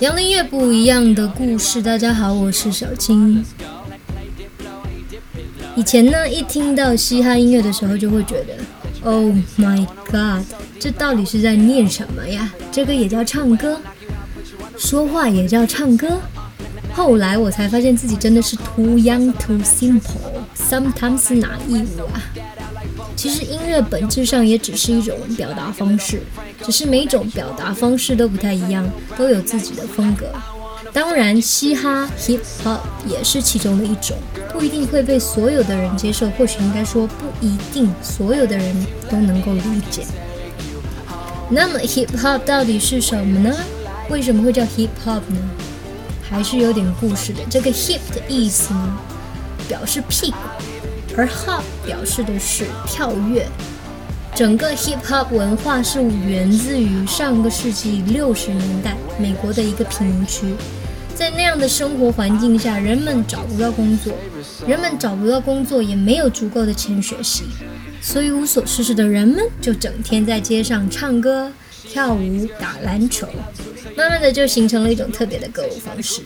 杨林月不一样的故事，大家好，我是小青。以前呢，一听到嘻哈音乐的时候，就会觉得，Oh my God，这到底是在念什么呀？这个也叫唱歌，说话也叫唱歌。后来我才发现自己真的是 too young too simple，sometimes naive 啊。其实音乐本质上也只是一种表达方式，只是每种表达方式都不太一样，都有自己的风格。当然，嘻哈 hip hop 也是其中的一种，不一定会被所有的人接受，或许应该说不一定所有的人都能够理解。那么 hip hop 到底是什么呢？为什么会叫 hip hop 呢？还是有点故事的。这个 hip 的意思呢，表示屁股，而 hop 表示的是跳跃。整个 hip hop 文化是源自于上个世纪六十年代美国的一个贫民区，在那样的生活环境下，人们找不到工作，人们找不到工作，也没有足够的钱学习，所以无所事事的人们就整天在街上唱歌。跳舞、打篮球，慢慢的就形成了一种特别的歌舞方式。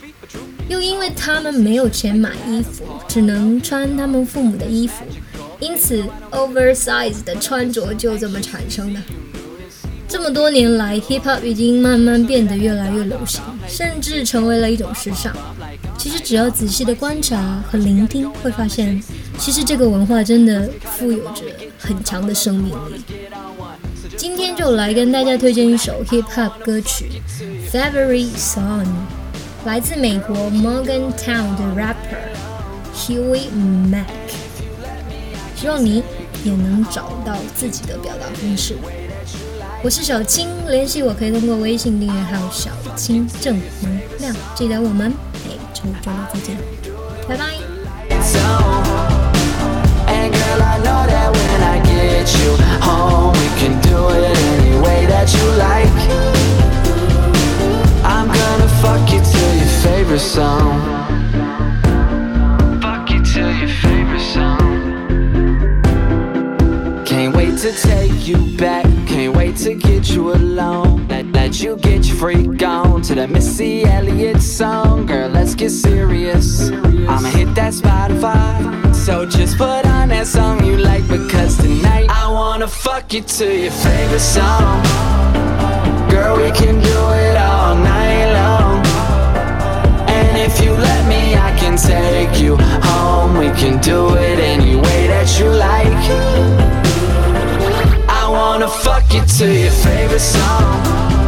又因为他们没有钱买衣服，只能穿他们父母的衣服，因此 oversize 的穿着就这么产生的。这么多年来，hip hop 已经慢慢变得越来越流行，甚至成为了一种时尚。其实只要仔细的观察和聆听，会发现，其实这个文化真的富有着很强的生命力。今天就来跟大家推荐一首 hip hop 歌曲《February Song》，来自美国 Morgantown 的 rapper Huey Mack。希望你也能找到自己的表达方式。我是小青，联系我可以通过微信订阅号“小青正能量”。记得我们每周周再见，拜拜。To your favorite song. Can't wait to take you back. Can't wait to get you alone. Let, let you get your freak on to that Missy Elliott song. Girl, let's get serious. I'ma hit that Spotify. So just put on that song you like because tonight I wanna fuck you to your favorite song. Girl, we can do it wanna fuck you to your favorite song